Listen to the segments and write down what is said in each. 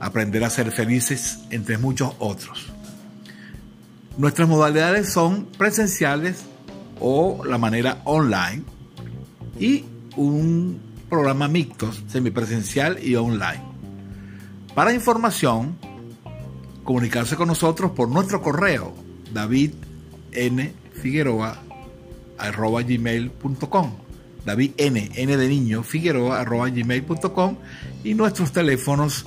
aprender a ser felices, entre muchos otros. Nuestras modalidades son presenciales o la manera online y un programa mixto, semipresencial y online. Para información, comunicarse con nosotros por nuestro correo davidnfigueroa.gmail.com David N, N de niño, Figueroa, gmail.com y nuestros teléfonos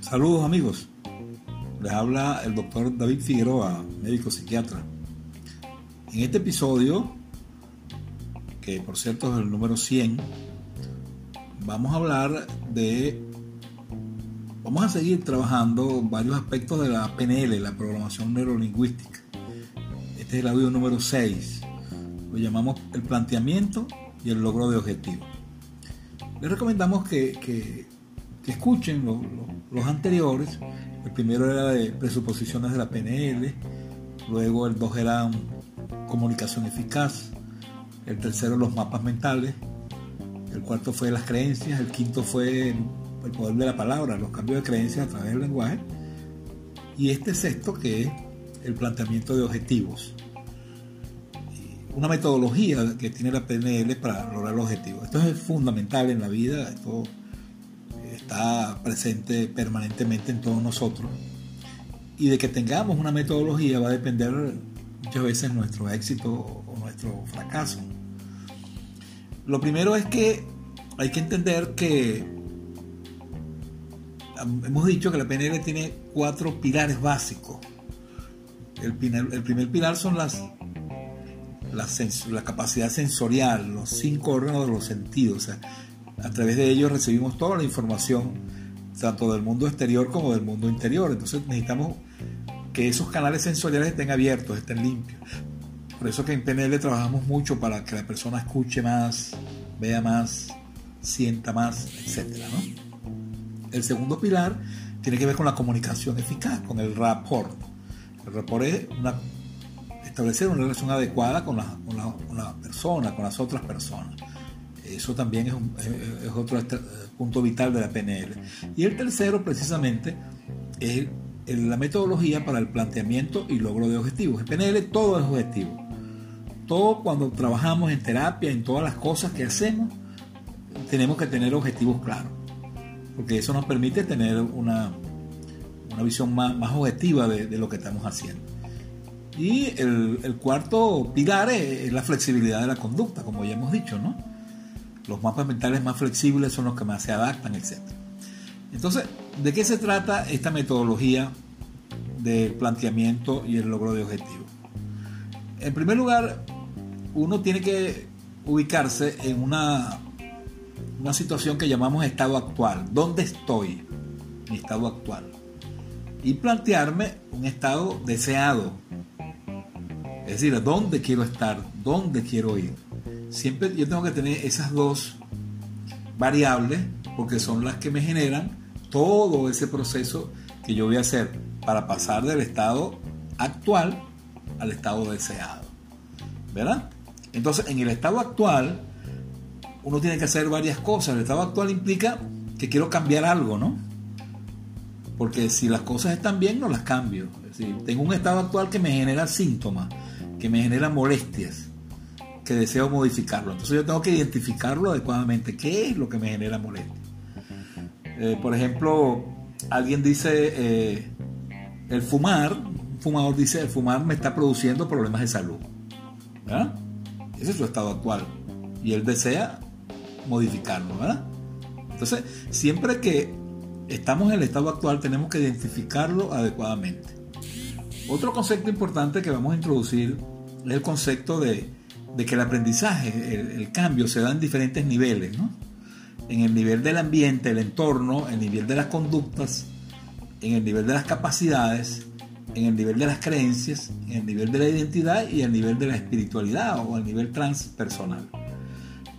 Saludos amigos, les habla el doctor David Figueroa, médico psiquiatra. En este episodio, que por cierto es el número 100, vamos a hablar de, vamos a seguir trabajando varios aspectos de la PNL, la programación neurolingüística. Este es el audio número 6, lo llamamos el planteamiento y el logro de objetivos. Les recomendamos que, escuchen los anteriores. El primero era de presuposiciones de la PNL, luego el dos era comunicación eficaz, el tercero los mapas mentales, el cuarto fue las creencias, el quinto fue el poder de la palabra, los cambios de creencias a través del lenguaje, y este sexto que es el planteamiento de objetivos. Una metodología que tiene la PNL para lograr los objetivos. Esto es fundamental en la vida, esto está presente permanentemente en todos nosotros. Y de que tengamos una metodología va a depender muchas veces nuestro éxito o nuestro fracaso. Lo primero es que hay que entender que hemos dicho que la PNL tiene cuatro pilares básicos. El, primer pilar son las, la capacidad sensorial, los cinco órganos de los sentidos. A través de ellos recibimos toda la información, tanto del mundo exterior como del mundo interior. Entonces necesitamos que esos canales sensoriales estén abiertos, estén limpios. Por eso que en PNL trabajamos mucho para que la persona escuche más, vea más, sienta más, etc. El segundo pilar tiene que ver con la comunicación eficaz, con el rapport. El rapport es establecer una relación adecuada con con la persona, con las otras personas. Eso también es, otro punto vital de la PNL. Y el tercero, precisamente, es la metodología para el planteamiento y logro de objetivos. En PNL todo es objetivo. Todo cuando trabajamos en terapia, en todas las cosas que hacemos, tenemos que tener objetivos claros. Porque eso nos permite tener una, una visión más, más objetiva de, lo que estamos haciendo. Y el, cuarto pilar es, la flexibilidad de la conducta, como ya hemos dicho, ¿no? Los mapas mentales más flexibles son los que más se adaptan, etc. Entonces, ¿de qué se trata esta metodología del planteamiento y el logro de objetivos? En primer lugar, uno tiene que ubicarse en una, una situación que llamamos estado actual. ¿Dónde estoy? Mi estado actual. Y plantearme un estado deseado. Es decir, ¿dónde quiero estar? ¿Dónde quiero ir? Siempre yo tengo que tener esas dos variables porque son las que me generan todo ese proceso que yo voy a hacer para pasar del estado actual al estado deseado. ¿Verdad? Entonces, en el estado actual, uno tiene que hacer varias cosas. El estado actual implica que quiero cambiar algo, ¿no? Porque si las cosas están bien, no las cambio. Es decir, tengo un estado actual que me genera síntomas, que me genera molestias, que deseo modificarlo. Entonces yo tengo que identificarlo adecuadamente. ¿Qué es lo que me genera molestia? Eh, por ejemplo, alguien dice, eh, el fumar, un fumador dice, el fumar me está produciendo problemas de salud. ¿verdad? Ese es su estado actual. Y él desea modificarlo, ¿verdad? Entonces, siempre que estamos en el estado actual, tenemos que identificarlo adecuadamente. Otro concepto importante que vamos a introducir es el concepto de, que el aprendizaje, el, cambio, se da en diferentes niveles, ¿no? En el nivel del ambiente, el entorno, el nivel de las conductas, en el nivel de las capacidades en el nivel de las creencias, en el nivel de la identidad y el nivel de la espiritualidad o el nivel transpersonal.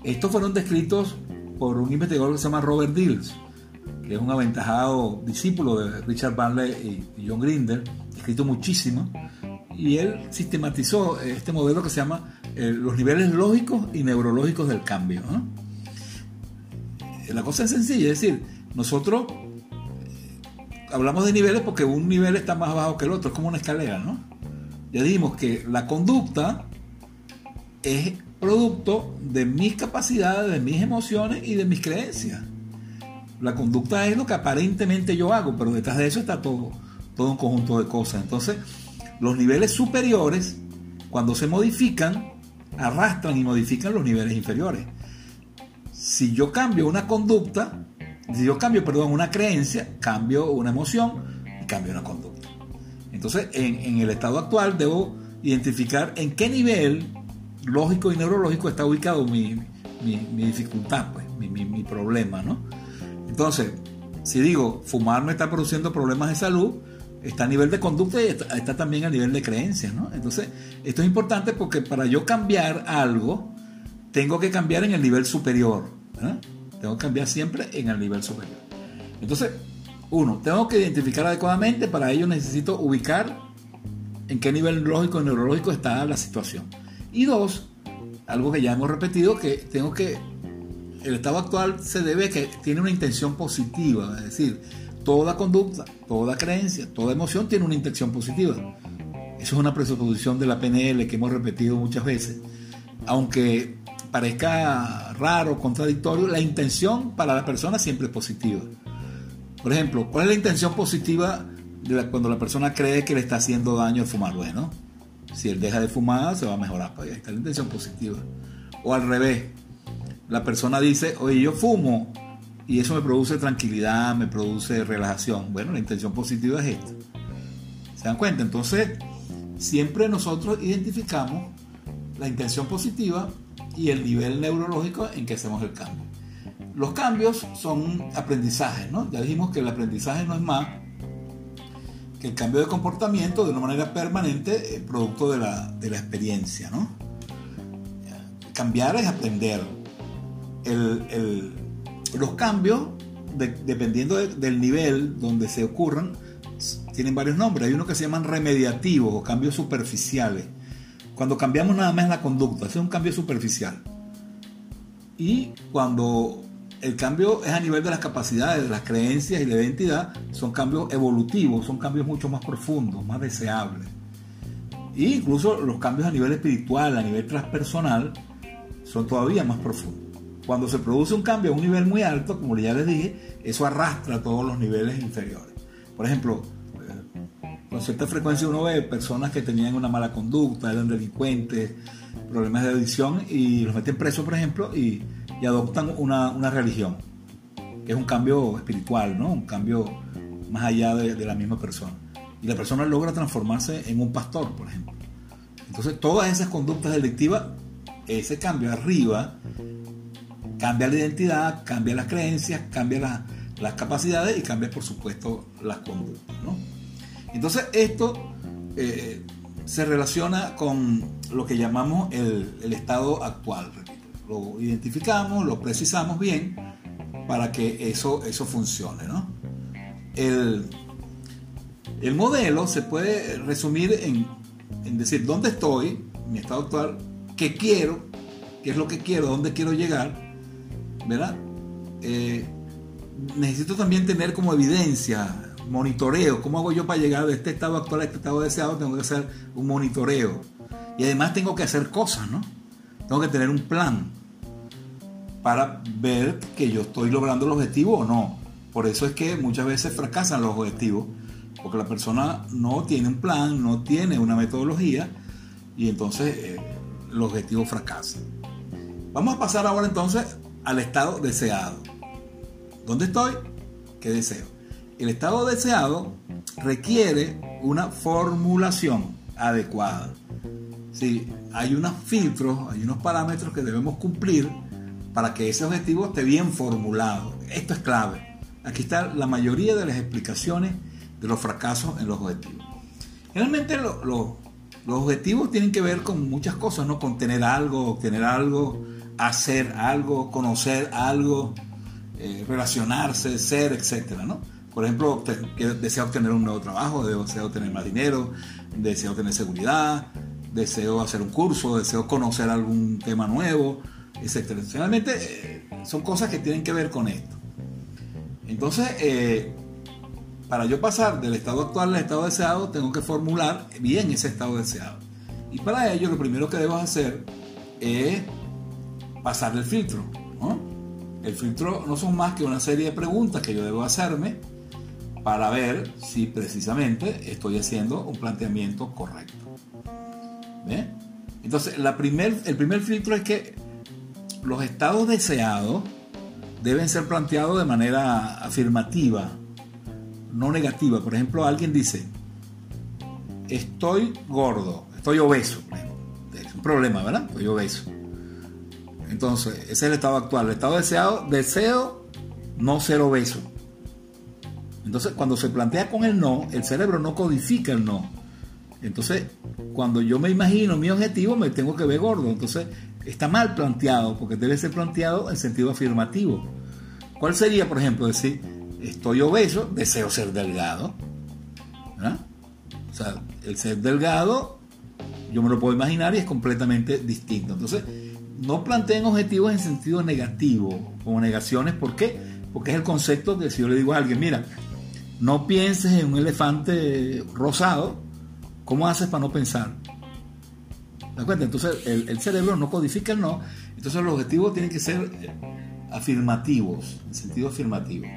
Estos fueron descritos por un investigador que se llama Robert Dills, que es un aventajado discípulo de Richard Barley y John Grinder, escrito muchísimo, y él sistematizó este modelo que se llama eh, los niveles lógicos y neurológicos del cambio. La cosa es sencilla, es decir, nosotros hablamos de niveles porque un nivel está más bajo que el otro, es como una escalera, ¿no? Ya dijimos que la conducta es producto de mis capacidades, de mis emociones y de mis creencias. La conducta es lo que aparentemente yo hago, pero detrás de eso está todo, todo un conjunto de cosas. Entonces, los niveles superiores, cuando se modifican, arrastran y modifican los niveles inferiores. Si yo cambio una conducta, si yo cambio, perdón, una creencia, cambio una emoción y cambio una conducta. Entonces, en, el estado actual debo identificar en qué nivel lógico y neurológico está ubicado mi, dificultad, pues, mi, problema, ¿no? Entonces, si digo, fumar me está produciendo problemas de salud, está a nivel de conducta y está, también a nivel de creencia, ¿no? Entonces, esto es importante porque para yo cambiar algo, tengo que cambiar en el nivel superior. Tengo que cambiar siempre en el nivel superior. Entonces, uno, tengo que identificar adecuadamente, para ello necesito ubicar en qué nivel lógico y neurológico está la situación. Y dos, algo que ya hemos repetido, que tengo que, el estado actual se debe a que tiene una intención positiva, es decir, toda conducta, toda creencia, toda emoción tiene una intención positiva. Eso es una presuposición de la PNL que hemos repetido muchas veces. Aunque parezca raro, contradictorio, la intención para la persona siempre es positiva. Por ejemplo, ¿cuál es la intención positiva cuando la persona cree que le está haciendo daño fumar? Bueno, si él deja de fumar, se va a mejorar. Pues ahí está la intención positiva. O al revés, la persona dice, oye, yo fumo y eso me produce tranquilidad, me produce relajación. Bueno, la intención positiva es esta. ¿Se dan cuenta? Entonces, siempre nosotros identificamos la intención positiva y el nivel neurológico en que hacemos el cambio. Los cambios son aprendizajes, ¿no? Ya dijimos que el aprendizaje no es más que el cambio de comportamiento de una manera permanente, eh, producto de la, de la, experiencia, ¿no? Cambiar es aprender. El, los cambios, dependiendo del nivel donde se ocurran, tienen varios nombres. Hay unos que se llaman remediativos o cambios superficiales cuando cambiamos nada más la conducta, es un cambio superficial. Y cuando el cambio es a nivel de las capacidades, de las creencias y la identidad, son cambios evolutivos, son cambios mucho más profundos, más deseables. E incluso los cambios a nivel espiritual, a nivel transpersonal, son todavía más profundos. Cuando se produce un cambio a un nivel muy alto, como ya les dije, eso arrastra todos los niveles inferiores. Por ejemplo, con cierta frecuencia uno ve personas que tenían una mala conducta, eran delincuentes, problemas de adicción y los meten presos, por ejemplo, y, adoptan una, religión, que es un cambio espiritual, ¿no? Un cambio más allá de la misma persona. Y la persona logra transformarse en un pastor, por ejemplo. Entonces, todas esas conductas delictivas, ese cambio arriba, cambia la identidad, cambia las creencias, cambia las capacidades y cambia, por supuesto, las conductas. ¿no? Entonces, esto eh, se relaciona con lo que llamamos el, estado actual. Lo identificamos, lo precisamos bien para que eso, eso funcione. ¿no? El, el modelo se puede resumir en en decir dónde estoy, mi estado actual, qué quiero, qué es lo que quiero, dónde quiero llegar, ¿verdad? Eh, necesito también tener como evidencia, monitoreo, ¿cómo hago yo para llegar de este estado actual a este estado deseado? Tengo que hacer un monitoreo. Y además tengo que hacer cosas, ¿no? Tengo que tener un plan para ver que yo estoy logrando el objetivo o no. Por eso es que muchas veces fracasan los objetivos, porque la persona no tiene un plan, no tiene una metodología y entonces eh, el objetivo fracasa. Vamos a pasar ahora entonces al estado deseado. ¿Dónde estoy? ¿Qué deseo? El estado deseado requiere una formulación adecuada. Sí, hay unos filtros, hay unos parámetros que debemos cumplir para que ese objetivo esté bien formulado. Esto es clave. Aquí está la mayoría de las explicaciones de los fracasos en los objetivos. Generalmente los objetivos tienen que ver con muchas cosas, ¿no? Con tener algo, obtener algo, hacer algo, conocer algo, eh, relacionarse, ser, etcétera, ¿no? Por ejemplo, deseo obtener un nuevo trabajo, deseo obtener más dinero, deseo tener seguridad, deseo hacer un curso, deseo conocer algún tema nuevo, etcétera. Generalmente eh, son cosas que tienen que ver con esto. Entonces, eh, para yo pasar del estado actual al estado deseado, tengo que formular bien ese estado deseado. Y para ello, lo primero que debo hacer es pasar el filtro. El filtro no son más que una serie de preguntas que yo debo hacerme para ver si precisamente estoy haciendo un planteamiento correcto. Entonces, la primer, el primer filtro es que los estados deseados deben ser planteados de manera afirmativa, no negativa. Por ejemplo, alguien dice, estoy gordo, estoy obeso. Es un problema, ¿verdad? Estoy obeso. Entonces, ese es el estado actual. El estado deseado, deseo no ser obeso. Entonces, cuando se plantea con el no, el cerebro no codifica el no. Entonces, cuando yo me imagino mi objetivo, me tengo que ver gordo. Entonces, está mal planteado, porque debe ser planteado en sentido afirmativo. ¿Cuál sería, por ejemplo, decir, estoy obeso, deseo ser delgado. O sea, el ser delgado, yo me lo puedo imaginar y es completamente distinto. Entonces, no planteen objetivos en sentido negativo, como negaciones. ¿Por qué? Porque es el concepto que si yo le digo a alguien, mira, no pienses en un elefante rosado, ¿cómo haces para no pensar? ¿Te cuenta? Entonces, el, cerebro no codifica el no. Entonces, los objetivos tienen que ser eh, afirmativos, en sentido afirmativo.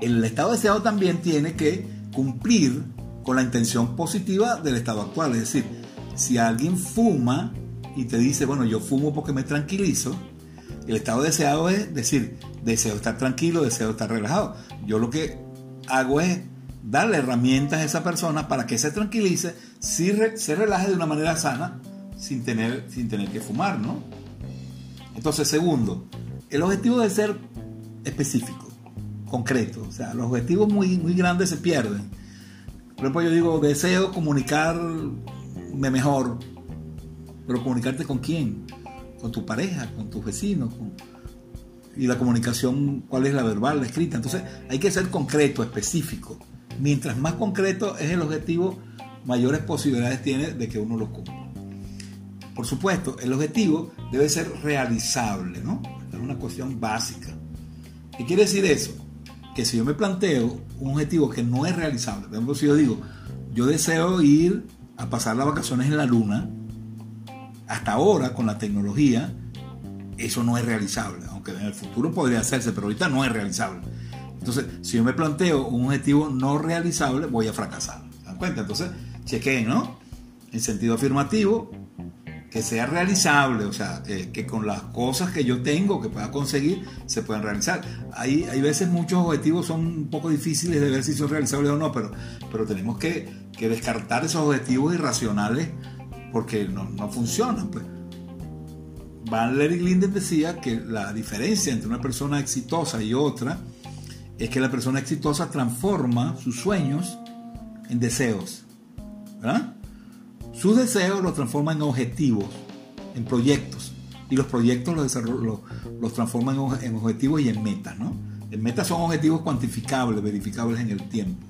El estado deseado también tiene que cumplir con la intención positiva del estado actual. Es decir, si alguien fuma y te dice, bueno, yo fumo porque me tranquilizo, el estado deseado es decir, deseo estar tranquilo, deseo estar relajado. Yo lo que hago es darle herramientas a esa persona para que se tranquilice, se relaje de una manera sana, sin tener, sin tener que fumar, ¿no? Entonces, segundo, el objetivo de ser específico, concreto. O sea, los objetivos muy, muy grandes se pierden. Por ejemplo, yo digo, deseo comunicarme mejor. Pero comunicarte con quién? Con tu pareja, con tus vecinos. Y la comunicación, ¿cuál es la verbal, la escrita? Entonces, hay que ser concreto, específico. Mientras más concreto es el objetivo, mayores posibilidades tiene de que uno lo cumpla. Por supuesto, el objetivo debe ser realizable, ¿no? Es una cuestión básica. ¿Qué quiere decir eso? Que si yo me planteo un objetivo que no es realizable, por ejemplo, si yo digo, yo deseo ir a pasar las vacaciones en la luna, hasta ahora con la tecnología, eso no es realizable, aunque en el futuro podría hacerse, pero ahorita no es realizable. Entonces, si yo me planteo un objetivo no realizable, voy a fracasar. ¿Se dan cuenta? Entonces, chequen, ¿no? En sentido afirmativo, que sea realizable, o sea, eh, que con las cosas que yo tengo, que pueda conseguir, se puedan realizar. Hay, hay veces muchos objetivos son un poco difíciles de ver si son realizables o no, pero, pero tenemos que, que descartar esos objetivos irracionales porque no, no funcionan. Pues. Valerie Linden decía que la diferencia entre una persona exitosa y otra es que la persona exitosa transforma sus sueños en deseos. Sus deseos los transforma en objetivos, en proyectos. Y los proyectos los, los, los transforman en objetivos y en metas. ¿no? En metas son objetivos cuantificables, verificables en el tiempo.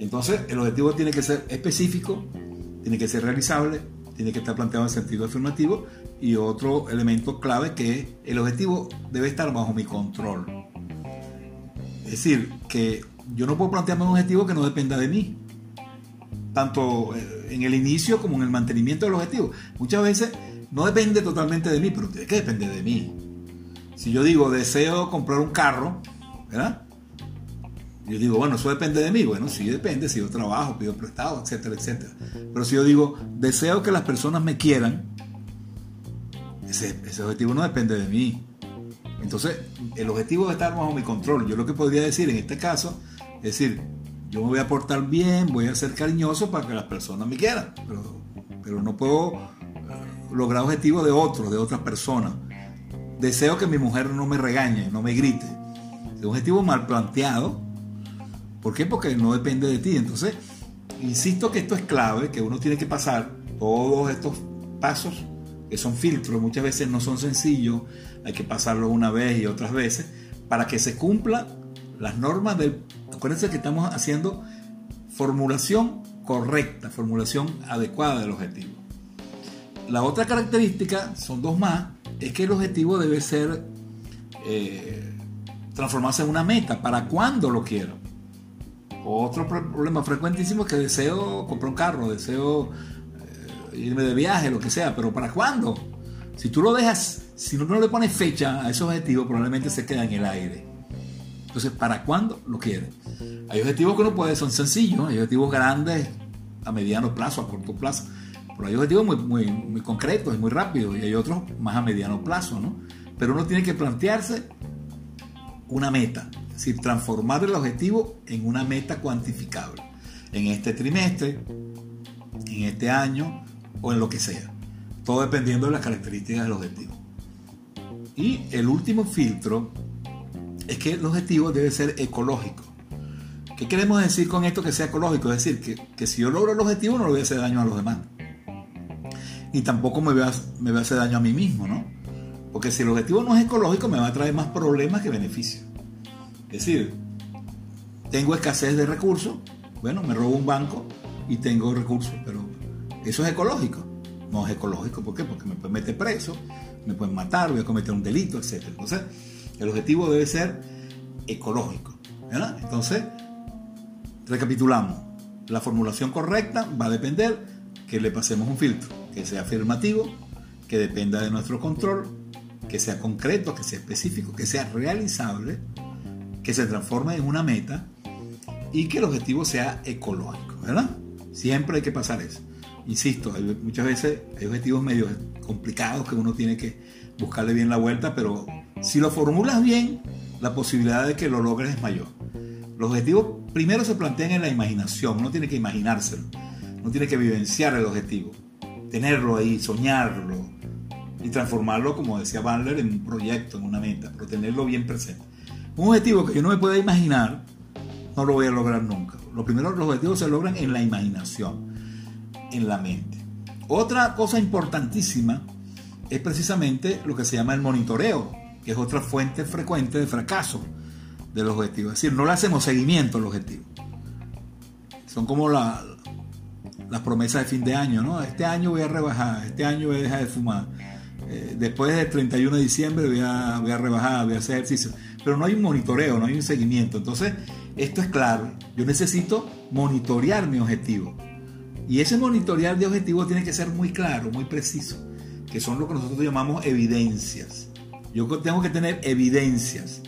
Entonces, el objetivo tiene que ser específico, tiene que ser realizable, tiene que estar planteado en sentido afirmativo y otro elemento clave que es el objetivo debe estar bajo mi control. Es decir, que yo no puedo plantearme un objetivo que no dependa de mí, tanto eh, en el inicio como en el mantenimiento del objetivo. Muchas veces no depende totalmente de mí, pero tiene que depender de mí. Si yo digo deseo comprar un carro, ¿verdad? Yo digo, bueno, eso depende de mí. Bueno, sí depende, si yo trabajo, pido prestado, etcétera, etcétera. Pero si yo digo, deseo que las personas me quieran, ese, objetivo no depende de mí. Entonces, el objetivo debe estar bajo mi control. Yo lo que podría decir en este caso, es decir, yo me voy a portar bien, voy a ser cariñoso para que las personas me quieran, pero, pero no puedo uh, lograr objetivos de otros, de otras personas. Deseo que mi mujer no me regañe, no me grite. Es un objetivo mal planteado, ¿Por qué? Porque no depende de ti. Entonces, insisto que esto es clave, que uno tiene que pasar todos estos pasos, que son filtros, muchas veces no son sencillos, hay que pasarlos una vez y otras veces, para que se cumplan las normas del... Acuérdense que estamos haciendo formulación correcta, formulación adecuada del objetivo. La otra característica, son dos más, es que el objetivo debe ser eh, transformarse en una meta. ¿Para cuándo lo quiero? Otro problema frecuentísimo es que deseo comprar un carro, deseo eh, irme de viaje, lo que sea, pero ¿para cuándo? Si tú lo dejas, si no, no le pones fecha a ese objetivo, probablemente se queda en el aire. Entonces, ¿para cuándo lo quieres? Hay objetivos que uno puede, son sencillos, hay objetivos grandes a mediano plazo, a corto plazo, pero hay objetivos muy, muy, muy concretos y muy rápidos, y hay otros más a mediano plazo, ¿no? Pero uno tiene que plantearse una meta, decir, transformar el objetivo en una meta cuantificable, en este trimestre, en este año o en lo que sea, todo dependiendo de las características del objetivo. Y el último filtro es que el objetivo debe ser ecológico. ¿Qué queremos decir con esto que sea ecológico? Es decir, que, que si yo logro el objetivo no le voy a hacer daño a los demás. Y tampoco me voy, a, me voy a hacer daño a mí mismo, ¿no? Porque si el objetivo no es ecológico me va a traer más problemas que beneficios. Es decir, tengo escasez de recursos, bueno, me robo un banco y tengo recursos, pero eso es ecológico. No es ecológico, ¿por qué? Porque me pueden meter preso, me pueden matar, voy a cometer un delito, etc. Entonces, el objetivo debe ser ecológico. Entonces, recapitulamos. La formulación correcta va a depender que le pasemos un filtro, que sea afirmativo, que dependa de nuestro control, que sea concreto, que sea específico, que sea realizable que se transforme en una meta y que el objetivo sea ecológico, ¿verdad? Siempre hay que pasar eso. Insisto, muchas veces hay objetivos medio complicados que uno tiene que buscarle bien la vuelta, pero si lo formulas bien, la posibilidad de que lo logres es mayor. Los objetivos primero se plantean en la imaginación, uno tiene que imaginárselo, uno tiene que vivenciar el objetivo, tenerlo ahí, soñarlo y transformarlo, como decía Bandler, en un proyecto, en una meta, pero tenerlo bien presente. Un objetivo que yo no me pueda imaginar, no lo voy a lograr nunca. Lo primero, los objetivos se logran en la imaginación, en la mente. Otra cosa importantísima es precisamente lo que se llama el monitoreo, que es otra fuente frecuente de fracaso de los objetivos. Es decir, no le hacemos seguimiento al objetivo. Son como la, las promesas de fin de año, ¿no? Este año voy a rebajar, este año voy a dejar de fumar. Eh, después del 31 de diciembre voy a, voy a rebajar, voy a hacer ejercicio pero no hay un monitoreo, no hay un seguimiento. Entonces, esto es claro. Yo necesito monitorear mi objetivo. Y ese monitorear de objetivo tiene que ser muy claro, muy preciso, que son lo que nosotros llamamos evidencias. Yo tengo que tener evidencias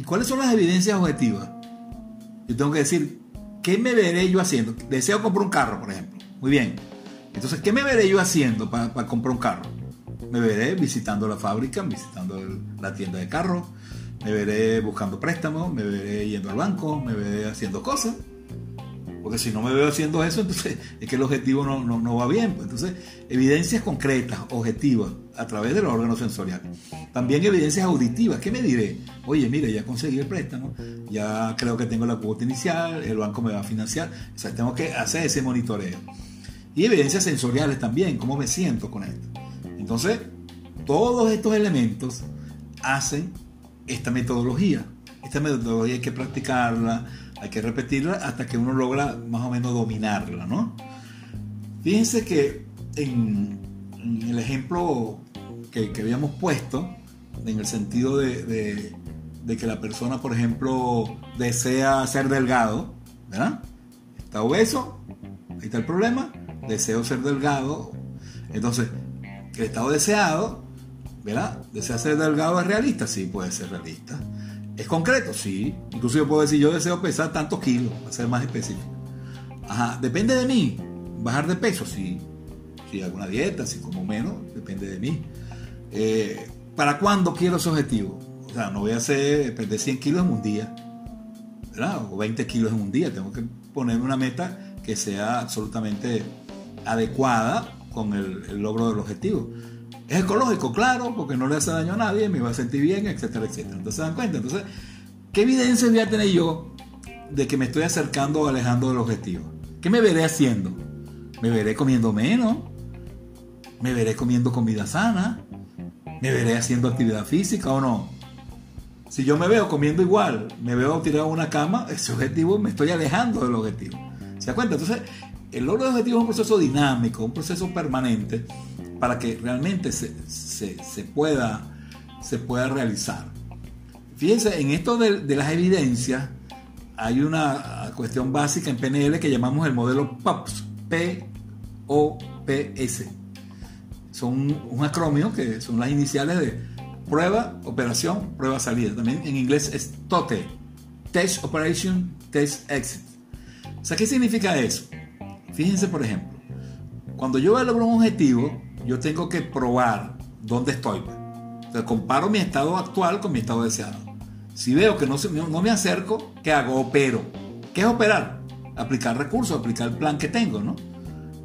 ¿Y cuáles son las evidencias objetivas? Yo tengo que decir, ¿qué me veré yo haciendo? Deseo comprar un carro, por ejemplo. Muy bien. Entonces, ¿qué me veré yo haciendo para, comprar un carro? Me veré visitando la fábrica, visitando la tienda de carros, me veré buscando préstamos, me veré yendo al banco, me veré haciendo cosas. Porque si no me veo haciendo eso, entonces es que el objetivo no, no, va bien. Pues. Entonces, evidencias concretas, objetivas, a través de los órganos sensoriales. También evidencias auditivas. ¿Qué me diré? Oye, mire, ya conseguí el préstamo, ya creo que tengo la cuota inicial, el banco me va a financiar. O sea, tengo que hacer ese monitoreo. Y evidencias sensoriales también, cómo me siento con esto. Entonces, todos estos elementos hacen esta metodología. Esta metodología hay que practicarla, hay que repetirla hasta que uno logra más o menos dominarla, ¿no? Fíjense que en, el ejemplo que, habíamos puesto, en el sentido de, que la persona, por ejemplo, desea ser delgado, ¿verdad? Está obeso, ahí está el problema, deseo ser delgado, entonces, el estado deseado, ¿verdad? Desea ser delgado es realista, sí, puede ser realista. ¿Es concreto? Sí. Incluso yo puedo decir, yo deseo pesar tantos kilos, para ser más específico. Ajá, depende de mí. Bajar de peso, sí. Si hago una dieta, si como menos, depende de mí. Eh, ¿Para cuándo quiero ese objetivo? O sea, no voy a hacer perder 100 kilos en un día, ¿verdad? O 20 kilos en un día. Tengo que ponerme una meta que sea absolutamente adecuada con el, el logro del objetivo. Es ecológico, claro, porque no le hace daño a nadie, me va a sentir bien, etcétera, etcétera. Entonces se dan cuenta. Entonces, ¿qué evidencia voy a tener yo de que me estoy acercando o alejando del objetivo? ¿Qué me veré haciendo? ¿Me veré comiendo menos? ¿Me veré comiendo comida sana? ¿Me veré haciendo actividad física o no? Si yo me veo comiendo igual, me veo tirado a una cama, ese objetivo me estoy alejando del objetivo. ¿Se da cuenta? Entonces, el logro del objetivo es un proceso dinámico, un proceso permanente para que realmente se, pueda, se pueda realizar. Fíjense, en esto de, las evidencias hay una cuestión básica en PNL que llamamos el modelo POPS, P-O-P-S. Son un acrónimo que son las iniciales de prueba, operación, prueba, salida. También en inglés es TOTE, Test Operation, Test Exit. O sea, ¿qué significa eso? Fíjense, por ejemplo, cuando yo logro un objetivo, yo tengo que probar dónde estoy. Entonces, comparo mi estado actual con mi estado deseado. Si veo que no, me acerco, ¿qué hago? Opero. ¿Qué es operar? Aplicar recursos, aplicar el plan que tengo, ¿no?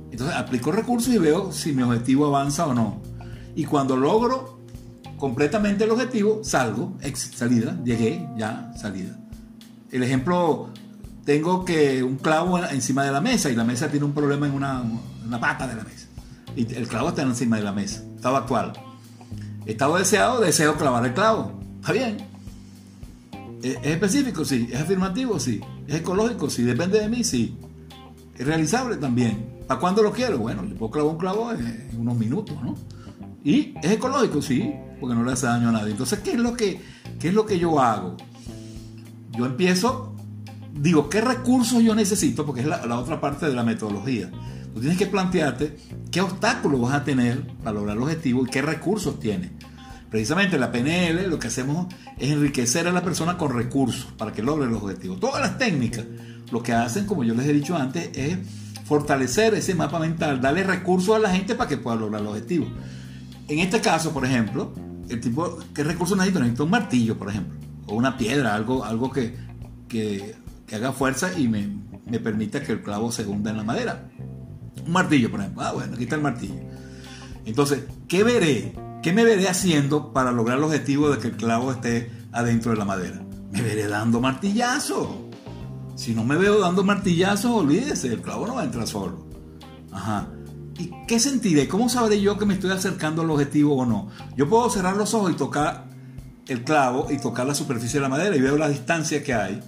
Entonces aplico recursos y veo si mi objetivo avanza o no. Y cuando logro completamente el objetivo, salgo, salida, llegué, ya, salida. El ejemplo, tengo que un clavo encima de la mesa y la mesa tiene un problema en una, una pata de la mesa y el clavo está encima de la mesa. Estado actual. Estado deseado, deseo clavar el clavo. Está bien. ¿Es específico? Sí. ¿Es afirmativo? Sí. ¿Es ecológico? Sí. ¿Depende de mí? Sí. ¿Es realizable también? ¿Para cuándo lo quiero? Bueno, yo puedo clavar un clavo en unos minutos, ¿no? ¿Y es ecológico? Sí, porque no le hace daño a nadie. Entonces, ¿qué es lo que, qué es lo que yo hago? Yo empiezo, digo, ¿qué recursos yo necesito? Porque es la otra parte de la metodología. Tú tienes que plantearte qué obstáculos vas a tener para lograr el objetivo y qué recursos tienes. Precisamente la PNL lo que hacemos es enriquecer a la persona con recursos para que logre los objetivos. Todas las técnicas lo que hacen, como yo les he dicho antes, es fortalecer ese mapa mental, darle recursos a la gente para que pueda lograr los objetivos. En este caso, por ejemplo, el tipo, ¿qué recursos necesito? Necesito un martillo, por ejemplo, o una piedra, algo, algo que, que, haga fuerza y me, me permita que el clavo se hunda en la madera. Un martillo, por ejemplo. Ah, bueno, aquí está el martillo. Entonces, ¿qué veré? ¿Qué me veré haciendo para lograr el objetivo de que el clavo esté adentro de la madera? Me veré dando martillazos. Si no me veo dando martillazos, olvídese, el clavo no va a entrar solo. Ajá. ¿Y qué sentiré? ¿Cómo sabré yo que me estoy acercando al objetivo o no? Yo puedo cerrar los ojos y tocar el clavo y tocar la superficie de la madera y veo la distancia que hay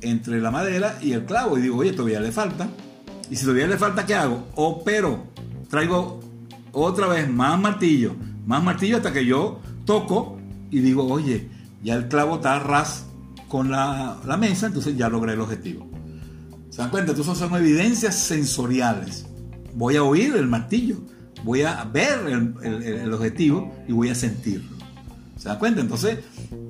entre la madera y el clavo y digo, oye, todavía le falta. Y si todavía le falta, ¿qué hago? Opero. Traigo otra vez más martillo, más martillo hasta que yo toco y digo, oye, ya el clavo está ras con la, mesa, entonces ya logré el objetivo. ¿Se dan cuenta? Entonces son evidencias sensoriales. Voy a oír el martillo, voy a ver el, objetivo y voy a sentirlo. ¿Se dan cuenta? Entonces,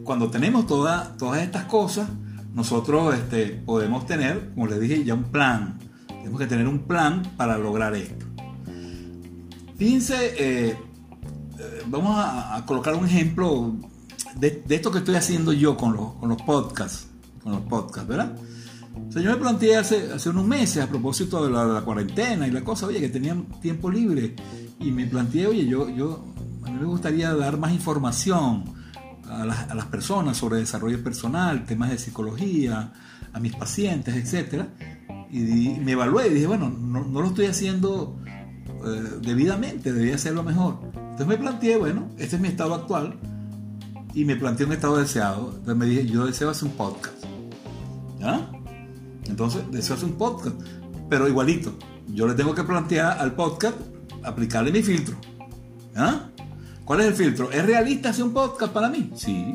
cuando tenemos todas estas cosas, nosotros este, podemos tener, como les dije, ya un plan. Tenemos que tener un plan para lograr esto. Fíjense, eh, eh, vamos a, colocar un ejemplo de, esto que estoy haciendo yo con los, con los podcasts. Con los podcasts, ¿verdad? O sea, yo me planteé hace, hace unos meses a propósito de la, cuarentena y la cosa, oye, que tenía tiempo libre. Y me planteé, oye, yo, yo, a mí me gustaría dar más información a las, a las personas sobre desarrollo personal, temas de psicología, a mis pacientes, etc. Y, me evalué y dije, bueno, no, no lo estoy haciendo eh, debidamente, debía hacerlo mejor. Entonces me planteé, bueno, este es mi estado actual y me planteé un estado deseado. Entonces me dije, yo deseo hacer un podcast. ¿Ya? Entonces, deseo hacer un podcast, pero igualito. Yo le tengo que plantear al podcast aplicarle mi filtro. ¿Ah? ¿Cuál es el filtro? ¿Es realista hacer un podcast para mí? Sí,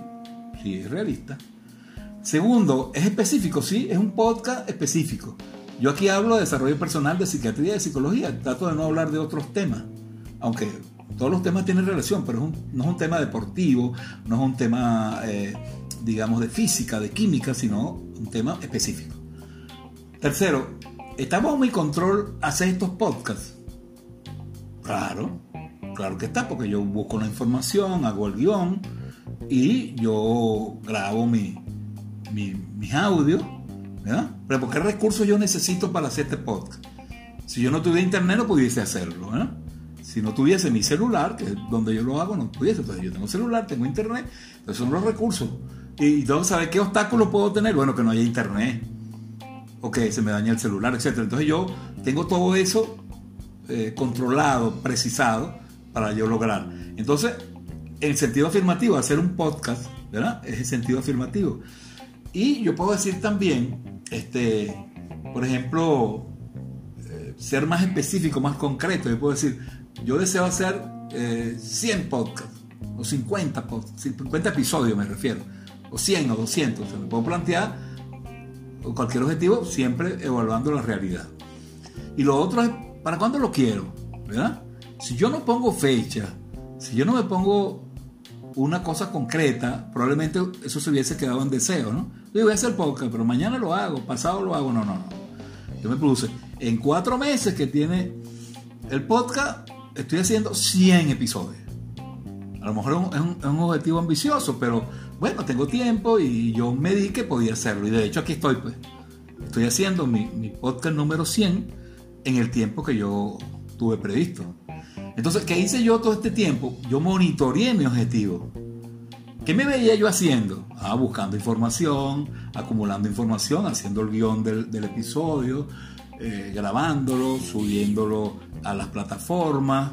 sí, es realista. Segundo, ¿es específico? Sí, es un podcast específico. Yo aquí hablo de desarrollo personal, de psiquiatría, de psicología. Trato de no hablar de otros temas. Aunque todos los temas tienen relación, pero no es un tema deportivo, no es un tema, eh, digamos, de física, de química, sino un tema específico. Tercero, ¿estamos en mi control hacer estos podcasts? Claro, claro que está, porque yo busco la información, hago el guion y yo grabo mi, mis audios, ¿verdad? Pero ¿por qué recursos yo necesito para hacer este podcast? Si yo no tuviera internet no pudiese hacerlo, ¿verdad? Si no tuviese mi celular, que es donde yo lo hago, no pudiese. Entonces yo tengo celular, tengo internet, entonces son los recursos. Y entonces, ¿sabe qué obstáculos puedo tener? Bueno, que no haya internet o que se me daña el celular, etc. Entonces yo tengo todo eso eh, controlado, precisado para yo lograr. Entonces, el sentido afirmativo, hacer un podcast, ¿verdad? Es el sentido afirmativo. Y yo puedo decir también, este, por ejemplo, eh, ser más específico, más concreto. Yo puedo decir, yo deseo hacer 100 eh, podcasts, o 50, 50 episodios me refiero, o 100 o 200. O me puedo plantear cualquier objetivo siempre evaluando la realidad. Y lo otro es, ¿para cuándo lo quiero? ¿Verdad? Si yo no pongo fecha, si yo no me pongo una cosa concreta, probablemente eso se hubiese quedado en deseo, ¿no? Yo voy a hacer podcast, pero mañana lo hago, pasado lo hago, no, no, no. Yo me puse, en cuatro meses que tiene el podcast, estoy haciendo 100 episodios. A lo mejor es un, objetivo ambicioso, pero bueno, tengo tiempo y yo me di que podía hacerlo. Y de hecho aquí estoy, pues. Estoy haciendo mi, podcast número 100 en el tiempo que yo tuve previsto. Entonces, ¿qué hice yo todo este tiempo? Yo monitoreé mi objetivo. ¿Qué me veía yo haciendo? Ah, buscando información, acumulando información, haciendo el guion del, episodio, eh, grabándolo, subiéndolo a las plataformas,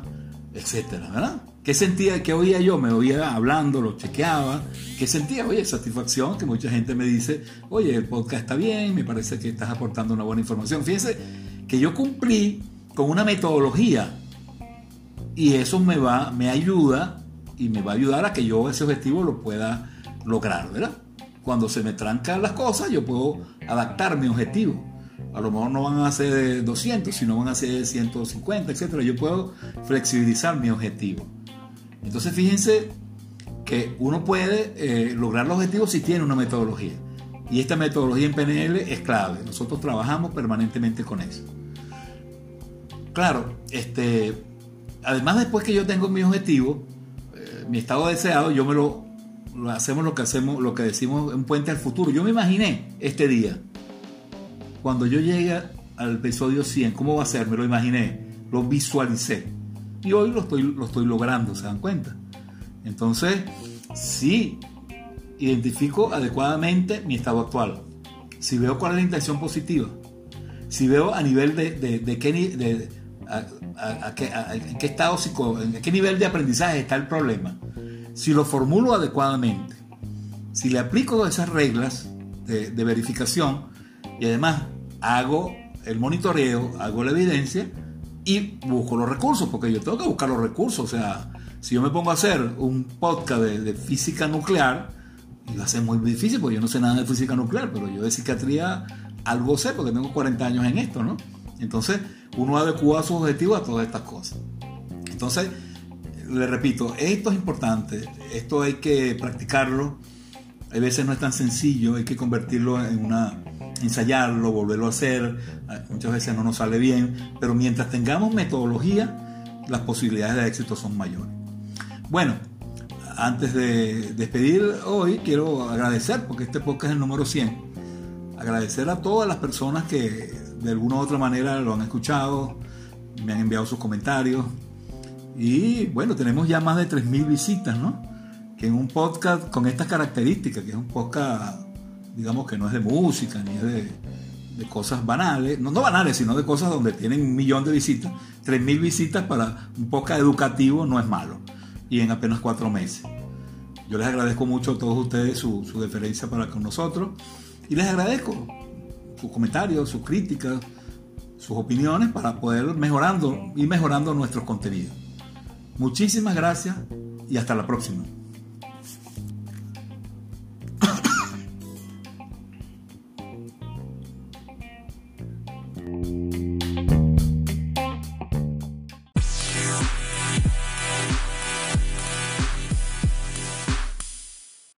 etcétera, ¿verdad? ¿Qué sentía, qué oía yo? Me oía hablando, lo chequeaba. ¿Qué sentía? Oye, satisfacción, que mucha gente me dice, oye, el podcast está bien, me parece que estás aportando una buena información. Fíjense que yo cumplí con una metodología y eso me va, me ayuda y me va a ayudar a que yo ese objetivo lo pueda lograr, ¿verdad? Cuando se me trancan las cosas, yo puedo adaptar mi objetivo. A lo mejor no van a ser 200, sino van a ser 150, etc. Yo puedo flexibilizar mi objetivo. Entonces fíjense que uno puede eh, lograr los objetivos si tiene una metodología. Y esta metodología en PNL es clave. Nosotros trabajamos permanentemente con eso. Claro, este, además después que yo tengo mi objetivo, eh, mi estado deseado, yo me lo, hacemos lo que hacemos, lo que decimos un puente al futuro. Yo me imaginé este día. Cuando yo llegue al episodio 100, ¿cómo va a ser? Me lo imaginé, lo visualicé. Y hoy lo estoy, lo estoy logrando, ¿se dan cuenta? Entonces, si identifico adecuadamente mi estado actual, si veo cuál es la intención positiva, si veo a nivel de, de, qué, de en qué estado en qué nivel de aprendizaje está el problema, si lo formulo adecuadamente, si le aplico esas reglas de, de verificación y además hago el monitoreo, hago la evidencia, y busco los recursos, porque yo tengo que buscar los recursos. O sea, si yo me pongo a hacer un podcast de, física nuclear, va a ser muy difícil, porque yo no sé nada de física nuclear, pero yo de psiquiatría algo sé, porque tengo 40 años en esto, ¿no? Entonces, uno adecua sus objetivos a todas estas cosas. Entonces, le repito, esto es importante, esto hay que practicarlo. A veces no es tan sencillo, hay que convertirlo en una, ensayarlo, volverlo a hacer. Muchas veces no nos sale bien, pero mientras tengamos metodología, las posibilidades de éxito son mayores. Bueno, antes de despedir hoy, quiero agradecer, porque este podcast es el número 100, agradecer a todas las personas que de alguna u otra manera lo han escuchado, me han enviado sus comentarios. Y bueno, tenemos ya más de 3.000 visitas, ¿no? Que en un podcast con estas características, que es un podcast, digamos que no es de música, ni es de, cosas banales, no, no banales, sino de cosas donde tienen un millón de visitas. 3.000 visitas para un podcast educativo no es malo. Y en apenas cuatro meses. Yo les agradezco mucho a todos ustedes su, su deferencia para con nosotros. Y les agradezco sus comentarios, sus críticas, sus opiniones para poder mejorando, ir mejorando nuestros contenidos. Muchísimas gracias y hasta la próxima.